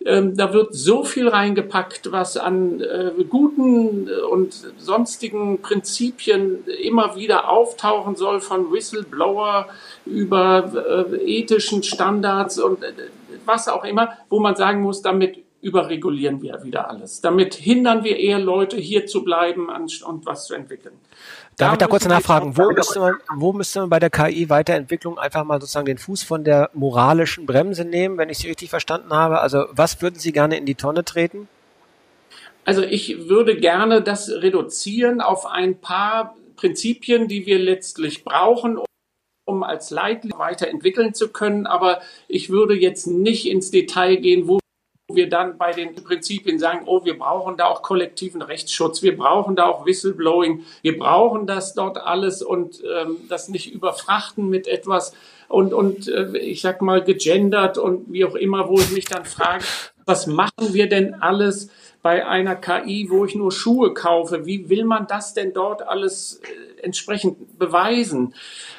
Ähm, da wird so viel reingepackt, was an äh, guten und sonstigen Prinzipien immer wieder auftauchen soll, von Whistleblower über äh, ethischen Standards und äh, was auch immer, wo man sagen muss, damit überregulieren wir wieder alles. Damit hindern wir eher Leute, hier zu bleiben und was zu entwickeln. Darf da ich da kurz nachfragen, wo müsste, man, wo müsste man bei der KI-Weiterentwicklung einfach mal sozusagen den Fuß von der moralischen Bremse nehmen, wenn ich Sie richtig verstanden habe? Also was würden Sie gerne in die Tonne treten? Also ich würde gerne das reduzieren auf ein paar Prinzipien, die wir letztlich brauchen, um als Leitlinie weiterentwickeln zu können. Aber ich würde jetzt nicht ins Detail gehen, wo wir dann bei den Prinzipien sagen, oh, wir brauchen da auch kollektiven Rechtsschutz, wir brauchen da auch Whistleblowing, wir brauchen das dort alles und ähm, das nicht überfrachten mit etwas und, und äh, ich sag mal gegendert und wie auch immer, wo ich mich dann frage, was machen wir denn alles bei einer KI, wo ich nur Schuhe kaufe? Wie will man das denn dort alles äh, entsprechend beweisen?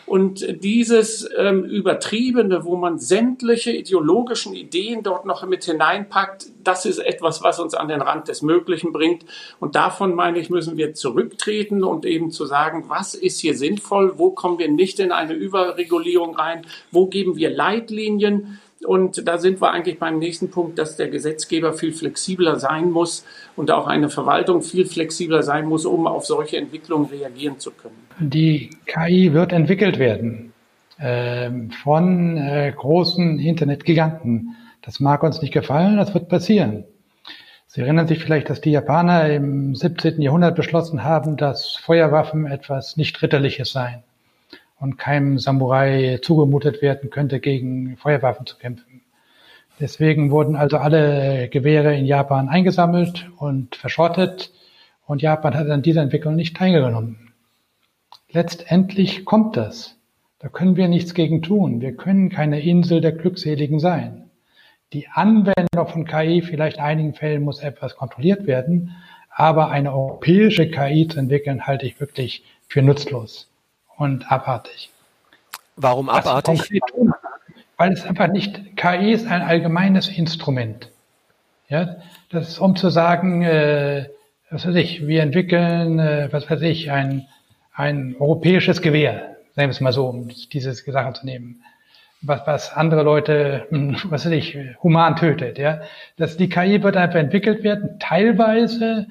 Und dieses ähm, Übertriebene, wo man sämtliche ideologischen Ideen dort noch mit hineinpackt, das ist etwas, was uns an den Rand des Möglichen bringt. Und davon, meine ich, müssen wir zurücktreten und eben zu sagen, was ist hier sinnvoll, wo kommen wir nicht in eine Überregulierung rein, wo geben wir Leitlinien, und da sind wir eigentlich beim nächsten Punkt, dass der Gesetzgeber viel flexibler sein muss und auch eine Verwaltung viel flexibler sein muss, um auf solche Entwicklungen reagieren zu können. Die KI wird entwickelt werden äh, von äh, großen Internetgiganten. Das mag uns nicht gefallen, das wird passieren. Sie erinnern sich vielleicht, dass die Japaner im 17. Jahrhundert beschlossen haben, dass Feuerwaffen etwas nicht Ritterliches seien und keinem Samurai zugemutet werden könnte, gegen Feuerwaffen zu kämpfen. Deswegen wurden also alle Gewehre in Japan eingesammelt und verschrottet und Japan hat an dieser Entwicklung nicht teilgenommen. Letztendlich kommt das. Da können wir nichts gegen tun. Wir können keine Insel der Glückseligen sein. Die Anwendung von KI vielleicht in einigen Fällen muss etwas kontrolliert werden, aber eine europäische KI zu entwickeln, halte ich wirklich für nutzlos und abartig. Warum abartig? Weil es einfach nicht, KI ist ein allgemeines Instrument. Ja, das ist um zu sagen, äh, was weiß ich, wir entwickeln, äh, was weiß ich, ein, ein europäisches Gewehr, sagen wir es mal so, um diese Sache zu nehmen, was, was andere Leute, hm, was weiß ich, human tötet. Ja, dass die KI wird einfach entwickelt werden, teilweise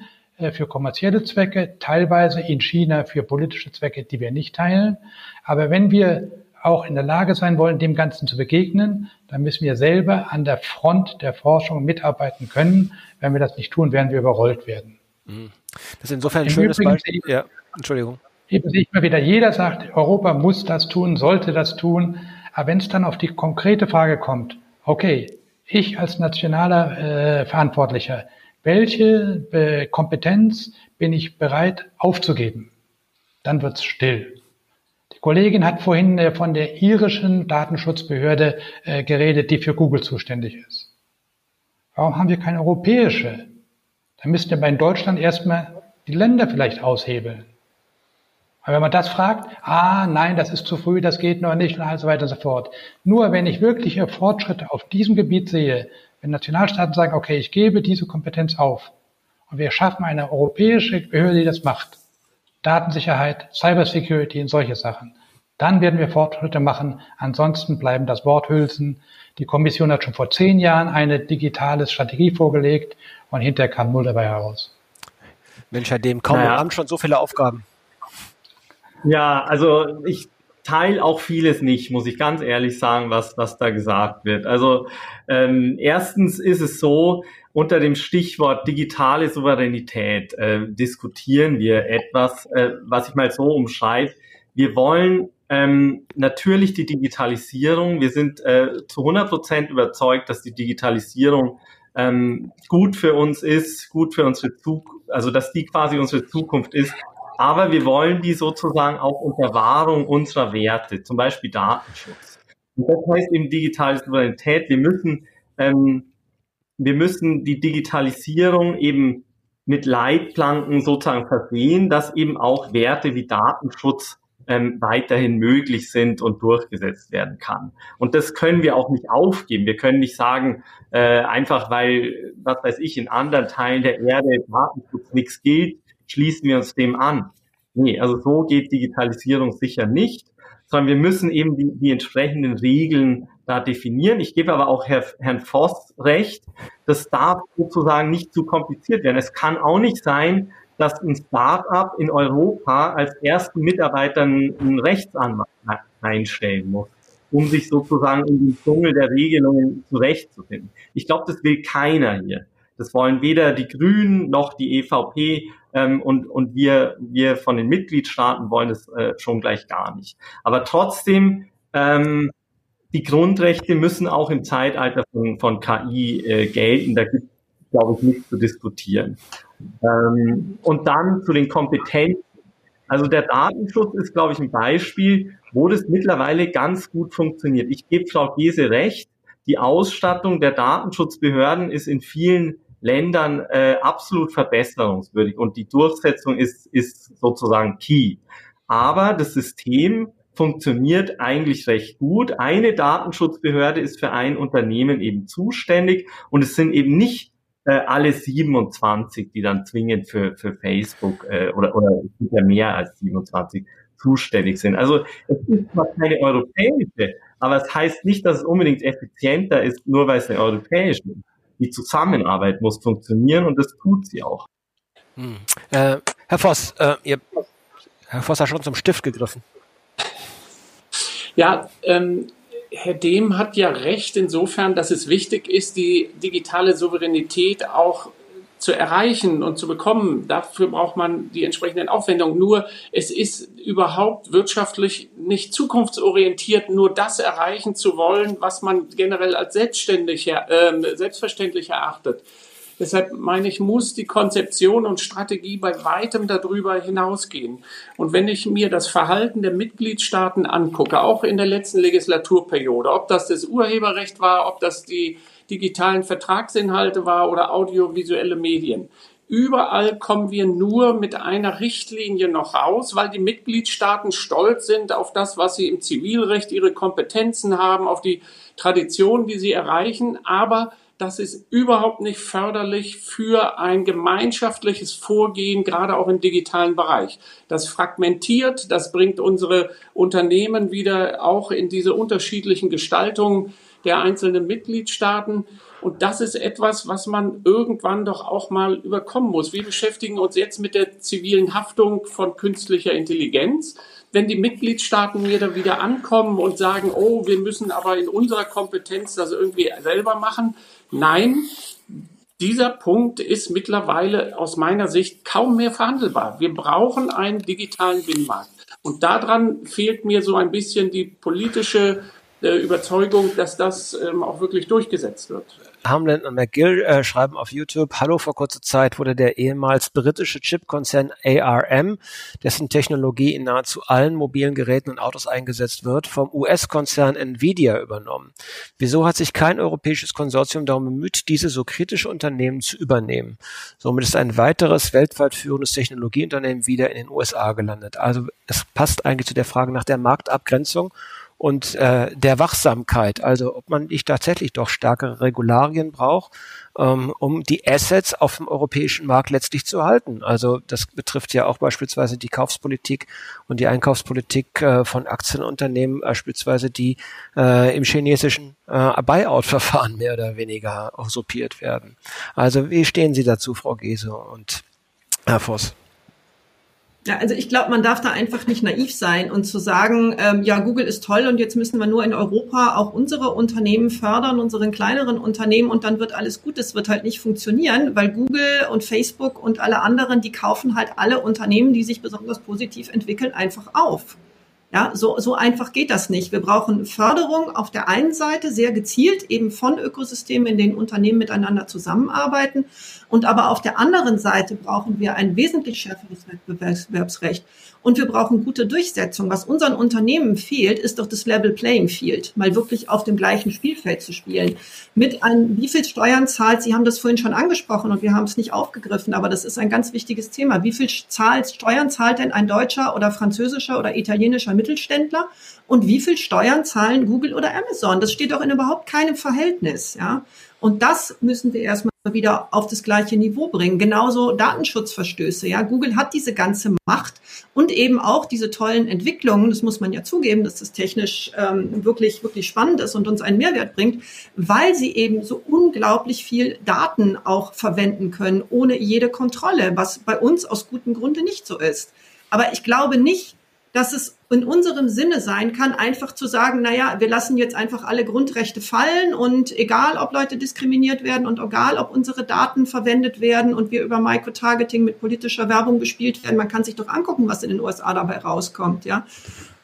für kommerzielle Zwecke, teilweise in China für politische Zwecke, die wir nicht teilen. Aber wenn wir auch in der Lage sein wollen, dem Ganzen zu begegnen, dann müssen wir selber an der Front der Forschung mitarbeiten können. Wenn wir das nicht tun, werden wir überrollt werden. Mhm. Das ist insofern ein Im schönes Beispiel. Ja, Entschuldigung. Eben sehe ich mal wieder, jeder sagt, Europa muss das tun, sollte das tun. Aber wenn es dann auf die konkrete Frage kommt, okay, ich als nationaler äh, Verantwortlicher, welche äh, Kompetenz bin ich bereit aufzugeben? Dann wird's still. Die Kollegin hat vorhin äh, von der irischen Datenschutzbehörde äh, geredet, die für Google zuständig ist. Warum haben wir keine europäische? Dann müssten wir in Deutschland erstmal die Länder vielleicht aushebeln. Aber wenn man das fragt, ah, nein, das ist zu früh, das geht noch nicht und so weiter und so fort. Nur wenn ich wirkliche Fortschritte auf diesem Gebiet sehe, wenn Nationalstaaten sagen, okay, ich gebe diese Kompetenz auf und wir schaffen eine europäische Behörde, die das macht, Datensicherheit, Cybersecurity und solche Sachen, dann werden wir Fortschritte machen. Ansonsten bleiben das Worthülsen. Die Kommission hat schon vor zehn Jahren eine digitale Strategie vorgelegt und hinterher kam null dabei heraus. Mensch, Herr Dem, kaum naja. Amt schon so viele Aufgaben. Ja, also ich teile auch vieles nicht, muss ich ganz ehrlich sagen, was, was da gesagt wird. Also ähm, erstens ist es so, unter dem Stichwort digitale Souveränität äh, diskutieren wir etwas, äh, was ich mal so umschreibe. Wir wollen ähm, natürlich die Digitalisierung. Wir sind äh, zu 100 Prozent überzeugt, dass die Digitalisierung ähm, gut für uns ist, gut für unsere Zukunft, also dass die quasi unsere Zukunft ist. Aber wir wollen die sozusagen auch unter Wahrung unserer Werte, zum Beispiel Datenschutz. Und das heißt eben digitale Souveränität. Wir müssen, ähm, wir müssen die Digitalisierung eben mit Leitplanken sozusagen versehen, dass eben auch Werte wie Datenschutz ähm, weiterhin möglich sind und durchgesetzt werden kann. Und das können wir auch nicht aufgeben. Wir können nicht sagen, äh, einfach weil, was weiß ich, in anderen Teilen der Erde Datenschutz nichts gilt, schließen wir uns dem an. Nee, also so geht Digitalisierung sicher nicht, sondern wir müssen eben die, die entsprechenden Regeln da definieren. Ich gebe aber auch Herr, Herrn Voss recht, das darf sozusagen nicht zu kompliziert werden. Es kann auch nicht sein, dass ein Start-up in Europa als ersten Mitarbeiter einen Rechtsanwalt einstellen muss, um sich sozusagen in den Dschungel der Regelungen zurechtzufinden. Ich glaube, das will keiner hier. Das wollen weder die Grünen noch die EVP ähm, und, und wir, wir von den Mitgliedstaaten wollen es äh, schon gleich gar nicht. Aber trotzdem, ähm, die Grundrechte müssen auch im Zeitalter von, von KI äh, gelten. Da gibt es, glaube ich, nichts zu diskutieren. Ähm, und dann zu den Kompetenzen. Also der Datenschutz ist, glaube ich, ein Beispiel, wo das mittlerweile ganz gut funktioniert. Ich gebe Frau Gese recht, die Ausstattung der Datenschutzbehörden ist in vielen Ländern äh, absolut verbesserungswürdig und die Durchsetzung ist, ist sozusagen key. Aber das System funktioniert eigentlich recht gut. Eine Datenschutzbehörde ist für ein Unternehmen eben zuständig und es sind eben nicht äh, alle 27, die dann zwingend für, für Facebook äh, oder, oder ja mehr als 27 zuständig sind. Also es ist zwar keine europäische, aber es heißt nicht, dass es unbedingt effizienter ist, nur weil es eine europäische ist. Die Zusammenarbeit muss funktionieren und das tut sie auch. Hm. Äh, Herr Voss, äh, ihr, Herr Voss hat schon zum Stift gegriffen. Ja, ähm, Herr Dehm hat ja recht insofern, dass es wichtig ist, die digitale Souveränität auch zu erreichen und zu bekommen. Dafür braucht man die entsprechenden Aufwendungen. Nur es ist überhaupt wirtschaftlich nicht zukunftsorientiert, nur das erreichen zu wollen, was man generell als selbstständig, äh, selbstverständlich erachtet. Deshalb meine ich, muss die Konzeption und Strategie bei weitem darüber hinausgehen. Und wenn ich mir das Verhalten der Mitgliedstaaten angucke, auch in der letzten Legislaturperiode, ob das das Urheberrecht war, ob das die digitalen Vertragsinhalte war oder audiovisuelle Medien. Überall kommen wir nur mit einer Richtlinie noch raus, weil die Mitgliedstaaten stolz sind auf das, was sie im Zivilrecht, ihre Kompetenzen haben, auf die Tradition, die sie erreichen. Aber das ist überhaupt nicht förderlich für ein gemeinschaftliches Vorgehen, gerade auch im digitalen Bereich. Das fragmentiert, das bringt unsere Unternehmen wieder auch in diese unterschiedlichen Gestaltungen der einzelnen Mitgliedstaaten. Und das ist etwas, was man irgendwann doch auch mal überkommen muss. Wir beschäftigen uns jetzt mit der zivilen Haftung von künstlicher Intelligenz wenn die Mitgliedstaaten mir da wieder ankommen und sagen, oh, wir müssen aber in unserer Kompetenz das irgendwie selber machen. Nein, dieser Punkt ist mittlerweile aus meiner Sicht kaum mehr verhandelbar. Wir brauchen einen digitalen Binnenmarkt. Und daran fehlt mir so ein bisschen die politische Überzeugung, dass das ähm, auch wirklich durchgesetzt wird. Hamlin und McGill äh, schreiben auf YouTube, hallo, vor kurzer Zeit wurde der ehemals britische Chipkonzern ARM, dessen Technologie in nahezu allen mobilen Geräten und Autos eingesetzt wird, vom US-Konzern Nvidia übernommen. Wieso hat sich kein europäisches Konsortium darum bemüht, diese so kritische Unternehmen zu übernehmen? Somit ist ein weiteres weltweit führendes Technologieunternehmen wieder in den USA gelandet. Also es passt eigentlich zu der Frage nach der Marktabgrenzung und äh, der Wachsamkeit, also ob man nicht tatsächlich doch stärkere Regularien braucht, ähm, um die Assets auf dem europäischen Markt letztlich zu halten. Also das betrifft ja auch beispielsweise die Kaufspolitik und die Einkaufspolitik äh, von Aktienunternehmen, beispielsweise die äh, im chinesischen äh, Buyout-Verfahren mehr oder weniger usurpiert werden. Also wie stehen Sie dazu, Frau Gese und Herr Voss? Ja, also ich glaube, man darf da einfach nicht naiv sein und zu sagen, ähm, ja, Google ist toll und jetzt müssen wir nur in Europa auch unsere Unternehmen fördern, unseren kleineren Unternehmen und dann wird alles gut. Das wird halt nicht funktionieren, weil Google und Facebook und alle anderen, die kaufen halt alle Unternehmen, die sich besonders positiv entwickeln, einfach auf. Ja, so, so einfach geht das nicht. Wir brauchen Förderung auf der einen Seite, sehr gezielt eben von Ökosystemen, in denen Unternehmen miteinander zusammenarbeiten. Und aber auf der anderen Seite brauchen wir ein wesentlich schärferes Wettbewerbsrecht. Und wir brauchen gute Durchsetzung. Was unseren Unternehmen fehlt, ist doch das Level Playing Field, mal wirklich auf dem gleichen Spielfeld zu spielen. Mit einem, wie viel Steuern zahlt, Sie haben das vorhin schon angesprochen und wir haben es nicht aufgegriffen, aber das ist ein ganz wichtiges Thema. Wie viel zahlt, Steuern zahlt denn ein deutscher oder französischer oder italienischer Mittelständler? Und wie viel Steuern zahlen Google oder Amazon? Das steht doch in überhaupt keinem Verhältnis, ja. Und das müssen wir erstmal wieder auf das gleiche Niveau bringen. Genauso Datenschutzverstöße. Ja, Google hat diese ganze Macht und eben auch diese tollen Entwicklungen. Das muss man ja zugeben, dass das technisch ähm, wirklich, wirklich spannend ist und uns einen Mehrwert bringt, weil sie eben so unglaublich viel Daten auch verwenden können, ohne jede Kontrolle, was bei uns aus gutem Grunde nicht so ist. Aber ich glaube nicht, dass es in unserem Sinne sein kann, einfach zu sagen, naja, wir lassen jetzt einfach alle Grundrechte fallen und egal, ob Leute diskriminiert werden und egal, ob unsere Daten verwendet werden und wir über Microtargeting mit politischer Werbung bespielt werden, man kann sich doch angucken, was in den USA dabei rauskommt, ja.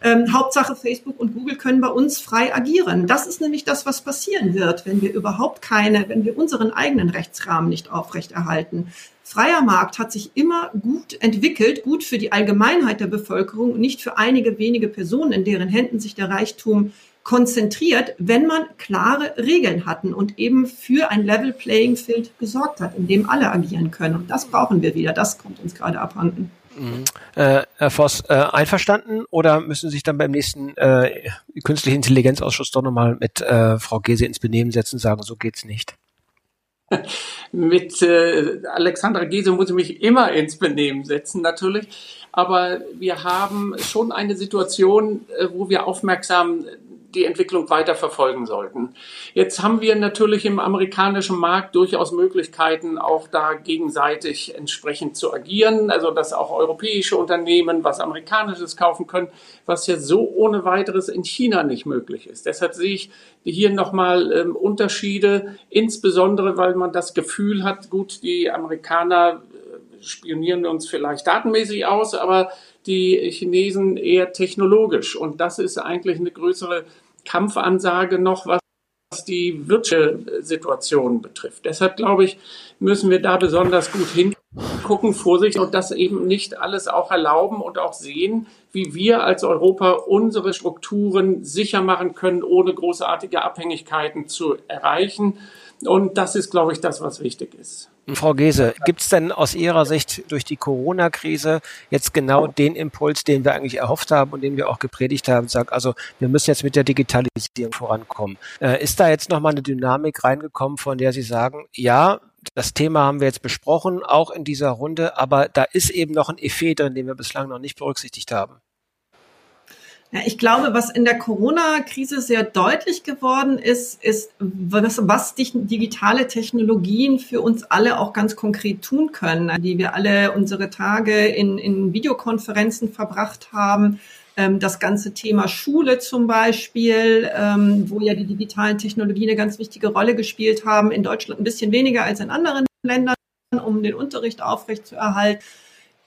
Ähm, Hauptsache Facebook und Google können bei uns frei agieren. Das ist nämlich das, was passieren wird, wenn wir überhaupt keine, wenn wir unseren eigenen Rechtsrahmen nicht aufrechterhalten. Freier Markt hat sich immer gut entwickelt, gut für die Allgemeinheit der Bevölkerung und nicht für einige wenige Personen, in deren Händen sich der Reichtum konzentriert, wenn man klare Regeln hatten und eben für ein Level Playing Field gesorgt hat, in dem alle agieren können. Und das brauchen wir wieder. Das kommt uns gerade abhanden. Mhm. Äh, Herr Voss, äh, einverstanden oder müssen Sie sich dann beim nächsten äh, künstlichen Intelligenzausschuss doch nochmal mit äh, Frau Gese ins Benehmen setzen und sagen, so geht's nicht? mit äh, Alexandra Gese muss ich mich immer ins Benehmen setzen, natürlich. Aber wir haben schon eine Situation, äh, wo wir aufmerksam die Entwicklung weiter verfolgen sollten. Jetzt haben wir natürlich im amerikanischen Markt durchaus Möglichkeiten, auch da gegenseitig entsprechend zu agieren. Also, dass auch europäische Unternehmen was Amerikanisches kaufen können, was ja so ohne weiteres in China nicht möglich ist. Deshalb sehe ich hier nochmal ähm, Unterschiede, insbesondere weil man das Gefühl hat, gut, die Amerikaner äh, spionieren uns vielleicht datenmäßig aus, aber die Chinesen eher technologisch. Und das ist eigentlich eine größere Kampfansage noch, was die Wirtschaftssituation betrifft. Deshalb glaube ich, müssen wir da besonders gut hingucken, Vorsicht und das eben nicht alles auch erlauben und auch sehen, wie wir als Europa unsere Strukturen sicher machen können, ohne großartige Abhängigkeiten zu erreichen. Und das ist, glaube ich, das, was wichtig ist. Frau Gese, gibt es denn aus Ihrer Sicht durch die Corona-Krise jetzt genau den Impuls, den wir eigentlich erhofft haben und den wir auch gepredigt haben, sagt, also wir müssen jetzt mit der Digitalisierung vorankommen. Äh, ist da jetzt nochmal eine Dynamik reingekommen, von der Sie sagen, ja, das Thema haben wir jetzt besprochen, auch in dieser Runde, aber da ist eben noch ein Effet drin, den wir bislang noch nicht berücksichtigt haben? Ja, ich glaube, was in der Corona-Krise sehr deutlich geworden ist, ist, was, was digitale Technologien für uns alle auch ganz konkret tun können, die wir alle unsere Tage in, in Videokonferenzen verbracht haben. Ähm, das ganze Thema Schule zum Beispiel, ähm, wo ja die digitalen Technologien eine ganz wichtige Rolle gespielt haben, in Deutschland ein bisschen weniger als in anderen Ländern, um den Unterricht aufrechtzuerhalten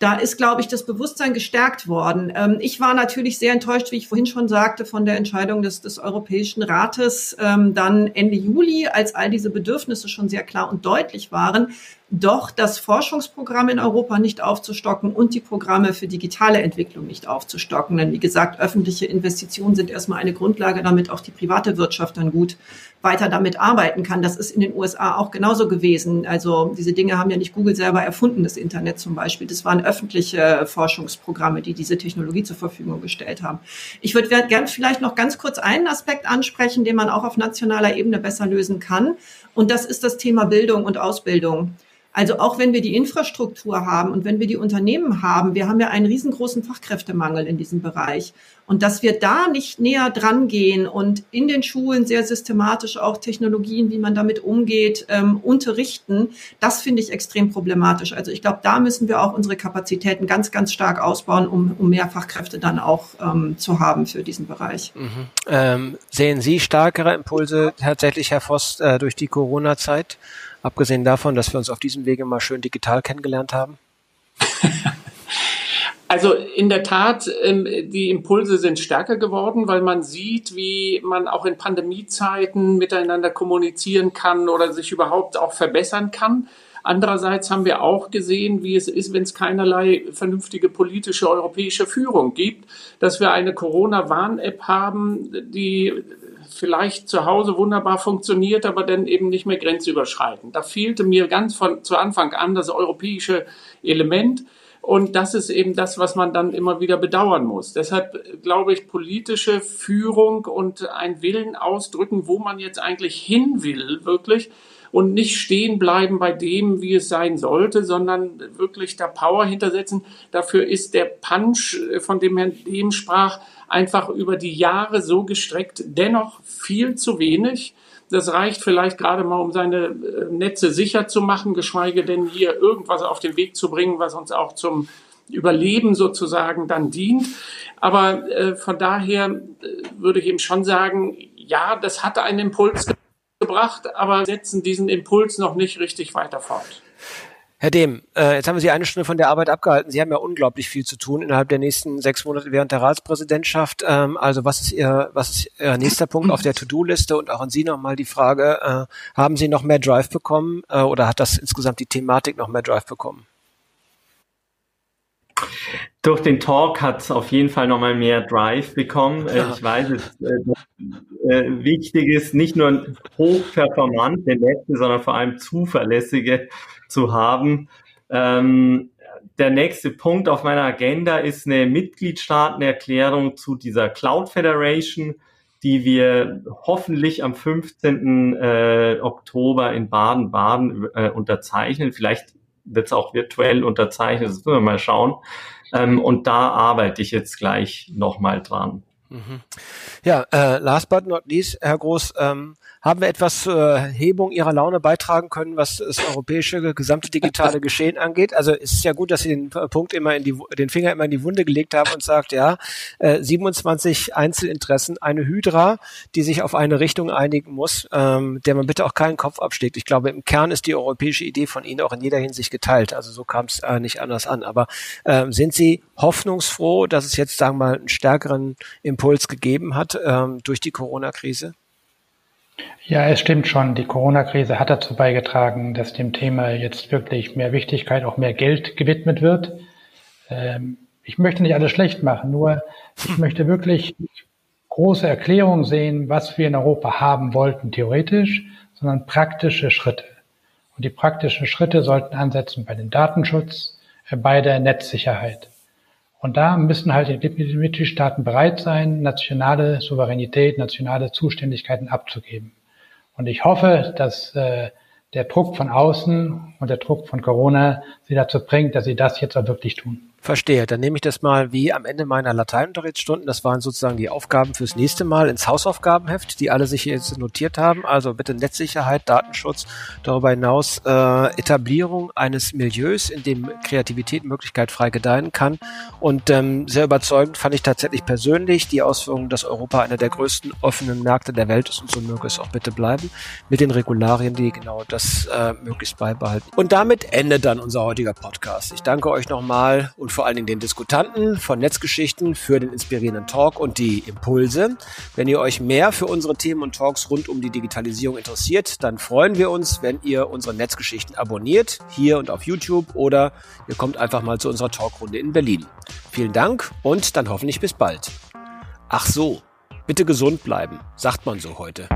da ist, glaube ich, das Bewusstsein gestärkt worden. Ähm, ich war natürlich sehr enttäuscht, wie ich vorhin schon sagte, von der Entscheidung des, des Europäischen Rates ähm, dann Ende Juli, als all diese Bedürfnisse schon sehr klar und deutlich waren, doch das Forschungsprogramm in Europa nicht aufzustocken und die Programme für digitale Entwicklung nicht aufzustocken. Denn wie gesagt, öffentliche Investitionen sind erstmal eine Grundlage, damit auch die private Wirtschaft dann gut weiter damit arbeiten kann. Das ist in den USA auch genauso gewesen. Also diese Dinge haben ja nicht Google selber erfunden, das Internet zum Beispiel. Das waren öffentliche Forschungsprogramme, die diese Technologie zur Verfügung gestellt haben. Ich würde gerne vielleicht noch ganz kurz einen Aspekt ansprechen, den man auch auf nationaler Ebene besser lösen kann. Und das ist das Thema Bildung und Ausbildung. Also auch wenn wir die Infrastruktur haben und wenn wir die Unternehmen haben, wir haben ja einen riesengroßen Fachkräftemangel in diesem Bereich. Und dass wir da nicht näher dran gehen und in den Schulen sehr systematisch auch Technologien, wie man damit umgeht, ähm, unterrichten, das finde ich extrem problematisch. Also ich glaube, da müssen wir auch unsere Kapazitäten ganz, ganz stark ausbauen, um, um mehr Fachkräfte dann auch ähm, zu haben für diesen Bereich. Mhm. Ähm, sehen Sie stärkere Impulse tatsächlich, Herr Voss, äh, durch die Corona-Zeit? Abgesehen davon, dass wir uns auf diesem Wege mal schön digital kennengelernt haben? Also in der Tat, ähm, die Impulse sind stärker geworden, weil man sieht, wie man auch in Pandemiezeiten miteinander kommunizieren kann oder sich überhaupt auch verbessern kann. Andererseits haben wir auch gesehen, wie es ist, wenn es keinerlei vernünftige politische europäische Führung gibt, dass wir eine Corona-Warn-App haben, die vielleicht zu Hause wunderbar funktioniert, aber dann eben nicht mehr grenzüberschreitend. Da fehlte mir ganz von zu Anfang an das europäische Element. Und das ist eben das, was man dann immer wieder bedauern muss. Deshalb glaube ich, politische Führung und ein Willen ausdrücken, wo man jetzt eigentlich hin will, wirklich, und nicht stehen bleiben bei dem, wie es sein sollte, sondern wirklich da Power hintersetzen. Dafür ist der Punch, äh, von dem Herrn Dehm sprach, einfach über die Jahre so gestreckt, dennoch viel zu wenig. Das reicht vielleicht gerade mal, um seine äh, Netze sicher zu machen, geschweige denn hier irgendwas auf den Weg zu bringen, was uns auch zum Überleben sozusagen dann dient. Aber äh, von daher äh, würde ich eben schon sagen, ja, das hatte einen Impuls gebracht, aber setzen diesen Impuls noch nicht richtig weiter fort. Herr Dehm, äh, jetzt haben wir Sie eine Stunde von der Arbeit abgehalten. Sie haben ja unglaublich viel zu tun innerhalb der nächsten sechs Monate während der Ratspräsidentschaft. Ähm, also was ist Ihr, was ist Ihr nächster Punkt auf der To-Do-Liste? Und auch an Sie nochmal die Frage, äh, haben Sie noch mehr Drive bekommen äh, oder hat das insgesamt die Thematik noch mehr Drive bekommen? Durch den Talk hat es auf jeden Fall nochmal mehr Drive bekommen. Äh, ich weiß, es äh, äh, wichtig ist, nicht nur hochperformante Netze, sondern vor allem zuverlässige zu haben. Ähm, der nächste Punkt auf meiner Agenda ist eine Mitgliedstaatenerklärung zu dieser Cloud Federation, die wir hoffentlich am 15. Äh, Oktober in Baden-Baden äh, unterzeichnen. Vielleicht wird es auch virtuell unterzeichnet, das müssen wir mal schauen. Ähm, und da arbeite ich jetzt gleich nochmal dran. Mhm. Ja, äh, last but not least, Herr Groß, ähm, haben wir etwas zur Hebung Ihrer Laune beitragen können, was das europäische gesamte digitale Geschehen angeht? Also es ist ja gut, dass Sie den Punkt immer in die, den Finger immer in die Wunde gelegt haben und sagt, ja, äh, 27 Einzelinteressen, eine Hydra, die sich auf eine Richtung einigen muss, ähm, der man bitte auch keinen Kopf abschlägt. Ich glaube, im Kern ist die europäische Idee von Ihnen auch in jeder Hinsicht geteilt. Also so kam es äh, nicht anders an. Aber äh, sind Sie hoffnungsfroh, dass es jetzt, sagen wir mal, einen stärkeren Impuls gegeben hat ähm, durch die Corona-Krise? Ja, es stimmt schon. Die Corona-Krise hat dazu beigetragen, dass dem Thema jetzt wirklich mehr Wichtigkeit, auch mehr Geld gewidmet wird. Ähm, ich möchte nicht alles schlecht machen, nur ich möchte wirklich große Erklärungen sehen, was wir in Europa haben wollten, theoretisch, sondern praktische Schritte. Und die praktischen Schritte sollten ansetzen bei dem Datenschutz, äh, bei der Netzsicherheit. Und da müssen halt die Mitgliedstaaten bereit sein, nationale Souveränität, nationale Zuständigkeiten abzugeben. Und ich hoffe, dass äh, der Druck von außen und der Druck von Corona sie dazu bringt, dass sie das jetzt auch wirklich tun. Verstehe. Dann nehme ich das mal wie am Ende meiner Lateinunterrichtsstunden. Das waren sozusagen die Aufgaben fürs nächste Mal ins Hausaufgabenheft, die alle sich jetzt notiert haben. Also bitte Netzsicherheit, Datenschutz, darüber hinaus äh, Etablierung eines Milieus, in dem Kreativität Möglichkeit frei gedeihen kann. Und ähm, sehr überzeugend fand ich tatsächlich persönlich die Ausführung, dass Europa einer der größten offenen Märkte der Welt ist und so möge es auch bitte bleiben, mit den Regularien, die genau das äh, möglichst beibehalten. Und damit endet dann unser heutiger Podcast. Ich danke euch nochmal und vor allen Dingen den Diskutanten von Netzgeschichten für den inspirierenden Talk und die Impulse. Wenn ihr euch mehr für unsere Themen und Talks rund um die Digitalisierung interessiert, dann freuen wir uns, wenn ihr unsere Netzgeschichten abonniert, hier und auf YouTube oder ihr kommt einfach mal zu unserer Talkrunde in Berlin. Vielen Dank und dann hoffentlich bis bald. Ach so, bitte gesund bleiben, sagt man so heute.